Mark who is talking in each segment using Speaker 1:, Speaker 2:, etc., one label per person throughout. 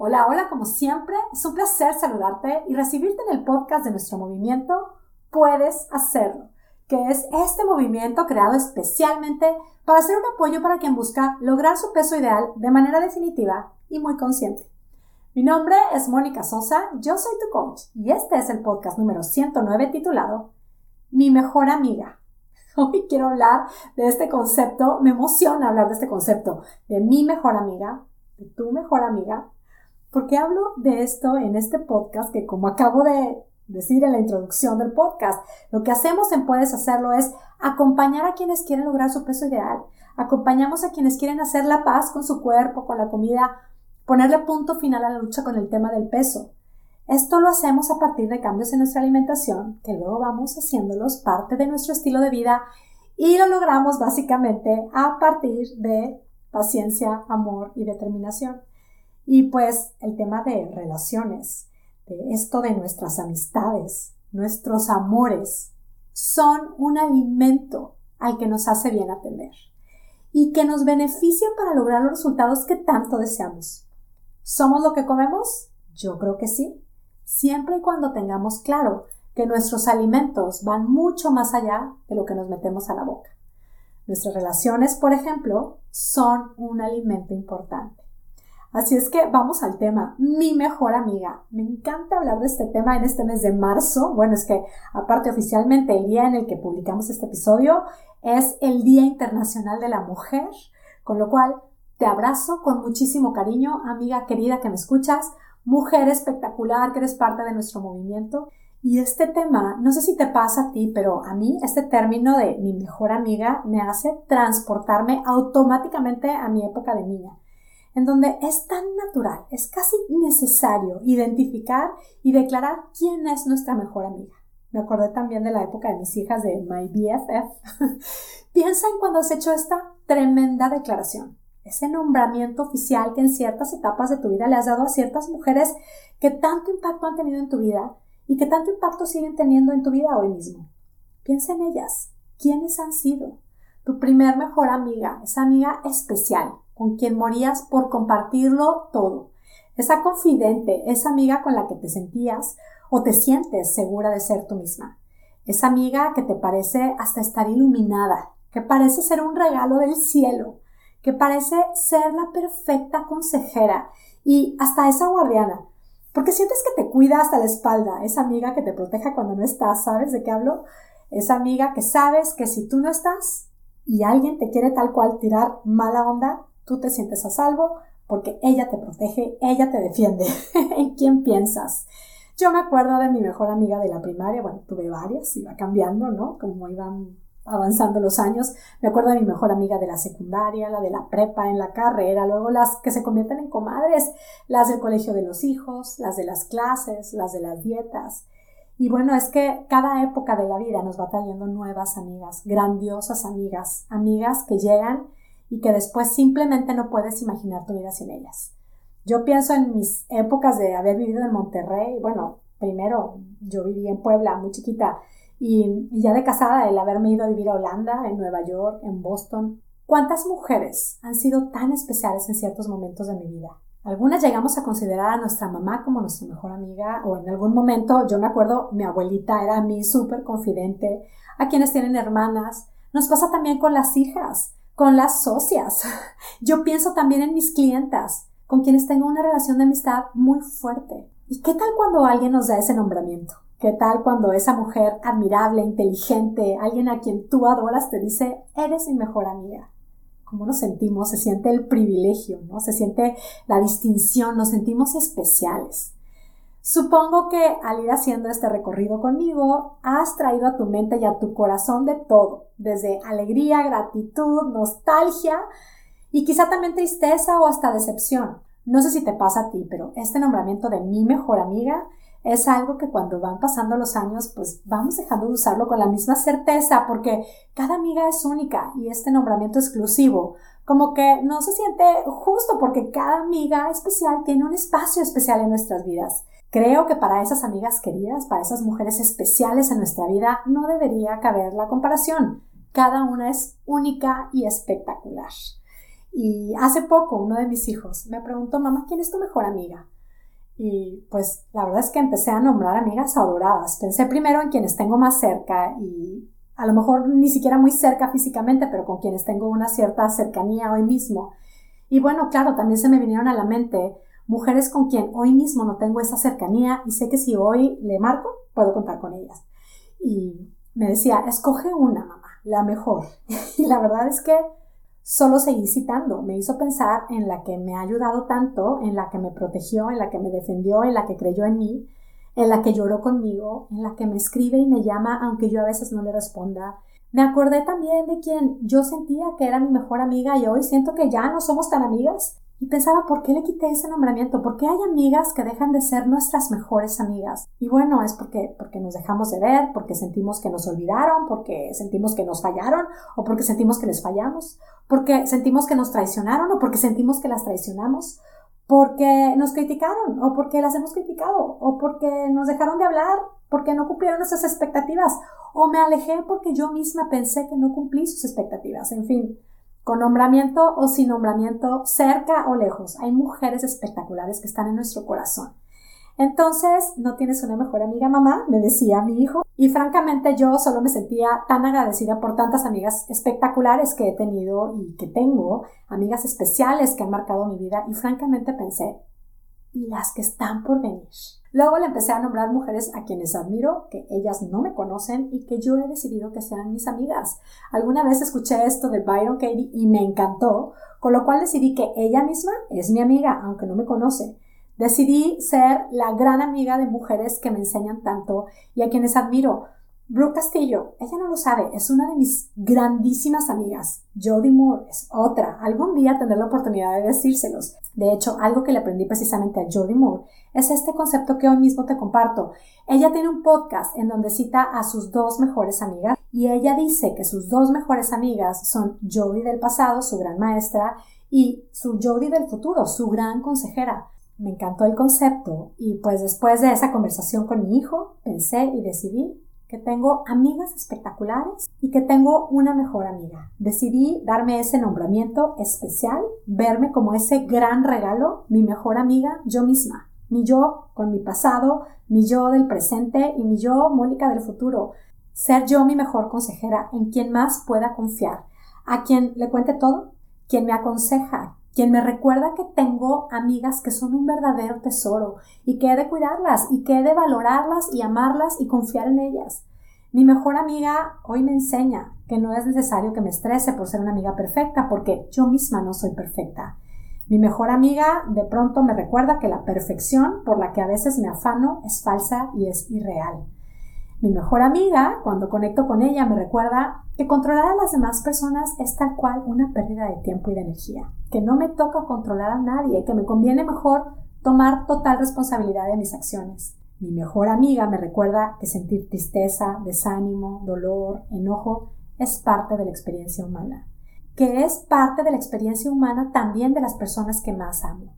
Speaker 1: Hola, hola, como siempre, es un placer saludarte y recibirte en el podcast de nuestro movimiento Puedes Hacerlo, que es este movimiento creado especialmente para ser un apoyo para quien busca lograr su peso ideal de manera definitiva y muy consciente. Mi nombre es Mónica Sosa, yo soy tu coach y este es el podcast número 109 titulado Mi mejor amiga. Hoy quiero hablar de este concepto, me emociona hablar de este concepto, de mi mejor amiga, de tu mejor amiga, ¿Por qué hablo de esto en este podcast que como acabo de decir en la introducción del podcast, lo que hacemos en Puedes Hacerlo es acompañar a quienes quieren lograr su peso ideal, acompañamos a quienes quieren hacer la paz con su cuerpo, con la comida, ponerle punto final a la lucha con el tema del peso. Esto lo hacemos a partir de cambios en nuestra alimentación, que luego vamos haciéndolos parte de nuestro estilo de vida y lo logramos básicamente a partir de paciencia, amor y determinación. Y pues el tema de relaciones, de esto de nuestras amistades, nuestros amores, son un alimento al que nos hace bien atender y que nos beneficia para lograr los resultados que tanto deseamos. ¿Somos lo que comemos? Yo creo que sí, siempre y cuando tengamos claro que nuestros alimentos van mucho más allá de lo que nos metemos a la boca. Nuestras relaciones, por ejemplo, son un alimento importante. Así es que vamos al tema, mi mejor amiga. Me encanta hablar de este tema en este mes de marzo. Bueno, es que aparte oficialmente el día en el que publicamos este episodio es el Día Internacional de la Mujer, con lo cual te abrazo con muchísimo cariño, amiga querida que me escuchas, mujer espectacular que eres parte de nuestro movimiento. Y este tema, no sé si te pasa a ti, pero a mí este término de mi mejor amiga me hace transportarme automáticamente a mi época de niña en donde es tan natural, es casi necesario identificar y declarar quién es nuestra mejor amiga. Me acordé también de la época de mis hijas de My BFF. Piensa en cuando has hecho esta tremenda declaración, ese nombramiento oficial que en ciertas etapas de tu vida le has dado a ciertas mujeres que tanto impacto han tenido en tu vida y que tanto impacto siguen teniendo en tu vida hoy mismo. Piensa en ellas. ¿Quiénes han sido? Tu primer mejor amiga, esa amiga especial, con quien morías por compartirlo todo. Esa confidente, esa amiga con la que te sentías o te sientes segura de ser tú misma. Esa amiga que te parece hasta estar iluminada, que parece ser un regalo del cielo, que parece ser la perfecta consejera y hasta esa guardiana. Porque sientes que te cuida hasta la espalda, esa amiga que te proteja cuando no estás, ¿sabes de qué hablo? Esa amiga que sabes que si tú no estás y alguien te quiere tal cual tirar mala onda, tú te sientes a salvo porque ella te protege, ella te defiende. ¿En quién piensas? Yo me acuerdo de mi mejor amiga de la primaria, bueno, tuve varias, iba cambiando, ¿no? Como iban avanzando los años. Me acuerdo de mi mejor amiga de la secundaria, la de la prepa, en la carrera, luego las que se convierten en comadres, las del colegio de los hijos, las de las clases, las de las dietas. Y bueno, es que cada época de la vida nos va trayendo nuevas amigas, grandiosas amigas, amigas que llegan y que después simplemente no puedes imaginar tu vida sin ellas. Yo pienso en mis épocas de haber vivido en Monterrey, bueno, primero yo viví en Puebla muy chiquita y, ya de casada el haberme ido a vivir a Holanda, en Nueva York, en Boston. ¿Cuántas mujeres han sido tan especiales en ciertos momentos de mi vida? Algunas llegamos a considerar a nuestra mamá como nuestra mejor amiga o en algún momento, yo me acuerdo, mi abuelita era mi súper confidente, a quienes tienen hermanas. Nos pasa también con las hijas con las socias. Yo pienso también en mis clientas, con quienes tengo una relación de amistad muy fuerte. ¿Y qué tal cuando alguien nos da ese nombramiento? ¿Qué tal cuando esa mujer admirable, inteligente, alguien a quien tú adoras te dice, eres mi mejor amiga? ¿Cómo nos sentimos? Se siente el privilegio, ¿no? Se siente la distinción, nos sentimos especiales. Supongo que al ir haciendo este recorrido conmigo, has traído a tu mente y a tu corazón de todo, desde alegría, gratitud, nostalgia y quizá también tristeza o hasta decepción. No sé si te pasa a ti, pero este nombramiento de mi mejor amiga es algo que cuando van pasando los años, pues vamos dejando de usarlo con la misma certeza, porque cada amiga es única y este nombramiento exclusivo, como que no se siente justo porque cada amiga especial tiene un espacio especial en nuestras vidas. Creo que para esas amigas queridas, para esas mujeres especiales en nuestra vida, no debería caber la comparación. Cada una es única y espectacular. Y hace poco uno de mis hijos me preguntó, mamá, ¿quién es tu mejor amiga? Y pues la verdad es que empecé a nombrar amigas adoradas. Pensé primero en quienes tengo más cerca y a lo mejor ni siquiera muy cerca físicamente, pero con quienes tengo una cierta cercanía hoy mismo. Y bueno, claro, también se me vinieron a la mente mujeres con quien hoy mismo no tengo esa cercanía y sé que si hoy le marco, puedo contar con ellas. Y me decía, escoge una, mamá, la mejor. y la verdad es que solo seguí citando. Me hizo pensar en la que me ha ayudado tanto, en la que me protegió, en la que me defendió, en la que creyó en mí, en la que lloró conmigo, en la que me escribe y me llama aunque yo a veces no le responda. Me acordé también de quien yo sentía que era mi mejor amiga y hoy siento que ya no somos tan amigas. Y pensaba, ¿por qué le quité ese nombramiento? ¿Por qué hay amigas que dejan de ser nuestras mejores amigas? Y bueno, es porque, porque nos dejamos de ver, porque sentimos que nos olvidaron, porque sentimos que nos fallaron, o porque sentimos que les fallamos, porque sentimos que nos traicionaron, o porque sentimos que las traicionamos, porque nos criticaron, o porque las hemos criticado, o porque nos dejaron de hablar, porque no cumplieron nuestras expectativas, o me alejé porque yo misma pensé que no cumplí sus expectativas. En fin, con nombramiento o sin nombramiento, cerca o lejos. Hay mujeres espectaculares que están en nuestro corazón. Entonces, ¿no tienes una mejor amiga, mamá? Me decía mi hijo. Y francamente yo solo me sentía tan agradecida por tantas amigas espectaculares que he tenido y que tengo, amigas especiales que han marcado mi vida. Y francamente pensé, ¿y las que están por venir? Luego le empecé a nombrar mujeres a quienes admiro, que ellas no me conocen y que yo he decidido que sean mis amigas. Alguna vez escuché esto de Byron Katie y me encantó, con lo cual decidí que ella misma es mi amiga, aunque no me conoce. Decidí ser la gran amiga de mujeres que me enseñan tanto y a quienes admiro, Brooke Castillo, ella no lo sabe, es una de mis grandísimas amigas. Jodie Moore es otra. Algún día tendré la oportunidad de decírselos. De hecho, algo que le aprendí precisamente a Jodie Moore es este concepto que hoy mismo te comparto. Ella tiene un podcast en donde cita a sus dos mejores amigas y ella dice que sus dos mejores amigas son Jodie del pasado, su gran maestra, y su Jodie del futuro, su gran consejera. Me encantó el concepto y pues después de esa conversación con mi hijo pensé y decidí que tengo amigas espectaculares y que tengo una mejor amiga. Decidí darme ese nombramiento especial, verme como ese gran regalo, mi mejor amiga, yo misma. Mi yo con mi pasado, mi yo del presente y mi yo, Mónica, del futuro. Ser yo mi mejor consejera, en quien más pueda confiar, a quien le cuente todo, quien me aconseja, quien me recuerda que tengo amigas que son un verdadero tesoro y que he de cuidarlas y que he de valorarlas y amarlas y confiar en ellas. Mi mejor amiga hoy me enseña que no es necesario que me estrese por ser una amiga perfecta porque yo misma no soy perfecta. Mi mejor amiga de pronto me recuerda que la perfección por la que a veces me afano es falsa y es irreal. Mi mejor amiga, cuando conecto con ella, me recuerda que controlar a las demás personas es tal cual una pérdida de tiempo y de energía, que no me toca controlar a nadie, que me conviene mejor tomar total responsabilidad de mis acciones. Mi mejor amiga me recuerda que sentir tristeza, desánimo, dolor, enojo es parte de la experiencia humana, que es parte de la experiencia humana también de las personas que más amo.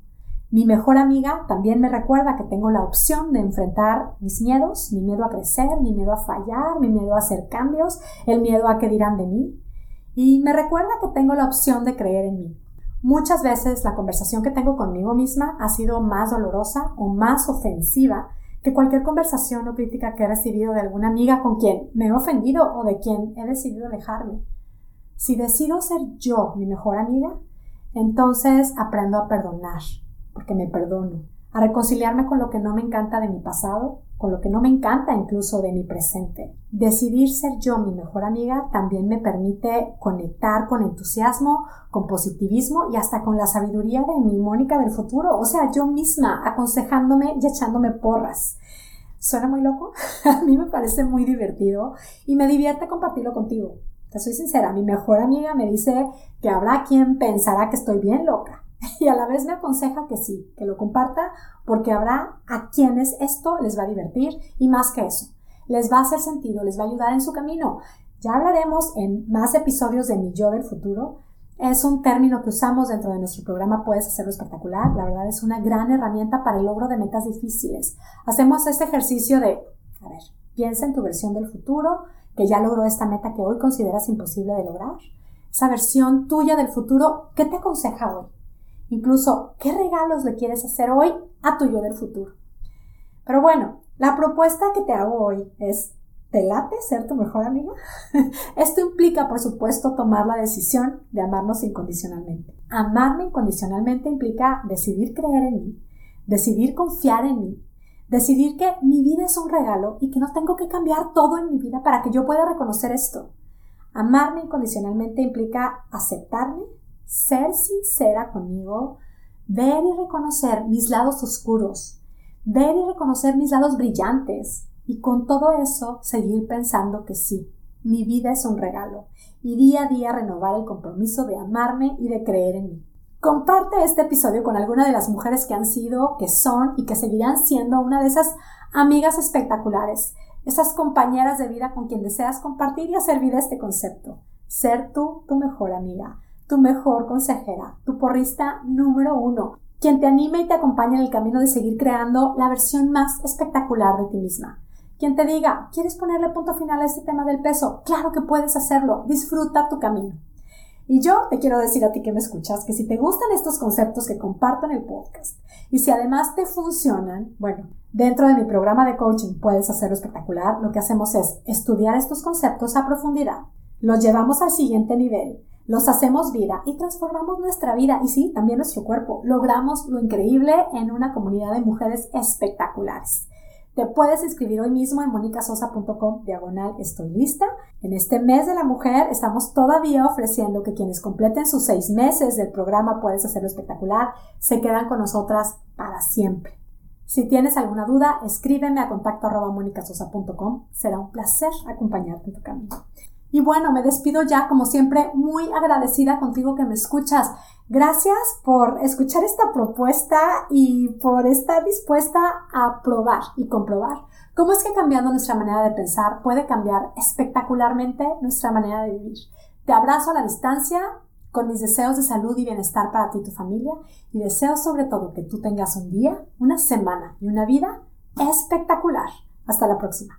Speaker 1: Mi mejor amiga también me recuerda que tengo la opción de enfrentar mis miedos, mi miedo a crecer, mi miedo a fallar, mi miedo a hacer cambios, el miedo a qué dirán de mí. Y me recuerda que tengo la opción de creer en mí. Muchas veces la conversación que tengo conmigo misma ha sido más dolorosa o más ofensiva que cualquier conversación o crítica que he recibido de alguna amiga con quien me he ofendido o de quien he decidido alejarme. Si decido ser yo mi mejor amiga, entonces aprendo a perdonar, porque me perdono, a reconciliarme con lo que no me encanta de mi pasado, con lo que no me encanta incluso de mi presente. Decidir ser yo mi mejor amiga también me permite conectar con entusiasmo, con positivismo y hasta con la sabiduría de mi Mónica del futuro, o sea, yo misma aconsejándome y echándome porras. ¿Suena muy loco? a mí me parece muy divertido y me divierte compartirlo contigo. Te soy sincera, mi mejor amiga me dice que habrá quien pensará que estoy bien loca y a la vez me aconseja que sí, que lo comparta porque habrá a quienes esto les va a divertir y más que eso, les va a hacer sentido, les va a ayudar en su camino. Ya hablaremos en más episodios de Mi Yo del Futuro. Es un término que usamos dentro de nuestro programa Puedes hacerlo espectacular. La verdad es una gran herramienta para el logro de metas difíciles. Hacemos este ejercicio de, a ver, piensa en tu versión del futuro que ya logró esta meta que hoy consideras imposible de lograr esa versión tuya del futuro, ¿qué te aconseja hoy? Incluso, ¿qué regalos le quieres hacer hoy a tu yo del futuro? Pero bueno, la propuesta que te hago hoy es, ¿te late ser tu mejor amiga? Esto implica, por supuesto, tomar la decisión de amarnos incondicionalmente. Amarme incondicionalmente implica decidir creer en mí, decidir confiar en mí, decidir que mi vida es un regalo y que no tengo que cambiar todo en mi vida para que yo pueda reconocer esto. Amarme incondicionalmente implica aceptarme, ser sincera conmigo, ver y reconocer mis lados oscuros, ver y reconocer mis lados brillantes y con todo eso seguir pensando que sí, mi vida es un regalo y día a día renovar el compromiso de amarme y de creer en mí. Comparte este episodio con alguna de las mujeres que han sido, que son y que seguirán siendo una de esas amigas espectaculares esas compañeras de vida con quien deseas compartir y hacer vida este concepto. Ser tú tu mejor amiga, tu mejor consejera, tu porrista número uno, quien te anime y te acompañe en el camino de seguir creando la versión más espectacular de ti misma. Quien te diga, ¿quieres ponerle punto final a este tema del peso? Claro que puedes hacerlo, disfruta tu camino. Y yo te quiero decir a ti que me escuchas que si te gustan estos conceptos que comparto en el podcast y si además te funcionan, bueno, dentro de mi programa de coaching puedes hacerlo espectacular. Lo que hacemos es estudiar estos conceptos a profundidad, los llevamos al siguiente nivel, los hacemos vida y transformamos nuestra vida y sí, también nuestro cuerpo. Logramos lo increíble en una comunidad de mujeres espectaculares. Te puedes inscribir hoy mismo en monicasosa.com diagonal estoy lista. En este mes de la mujer estamos todavía ofreciendo que quienes completen sus seis meses del programa Puedes hacerlo espectacular se quedan con nosotras para siempre. Si tienes alguna duda, escríbeme a contacto arroba monicasosa.com. Será un placer acompañarte en tu camino. Y bueno, me despido ya, como siempre, muy agradecida contigo que me escuchas. Gracias por escuchar esta propuesta y por estar dispuesta a probar y comprobar cómo es que cambiando nuestra manera de pensar puede cambiar espectacularmente nuestra manera de vivir. Te abrazo a la distancia con mis deseos de salud y bienestar para ti y tu familia y deseo sobre todo que tú tengas un día, una semana y una vida espectacular. Hasta la próxima.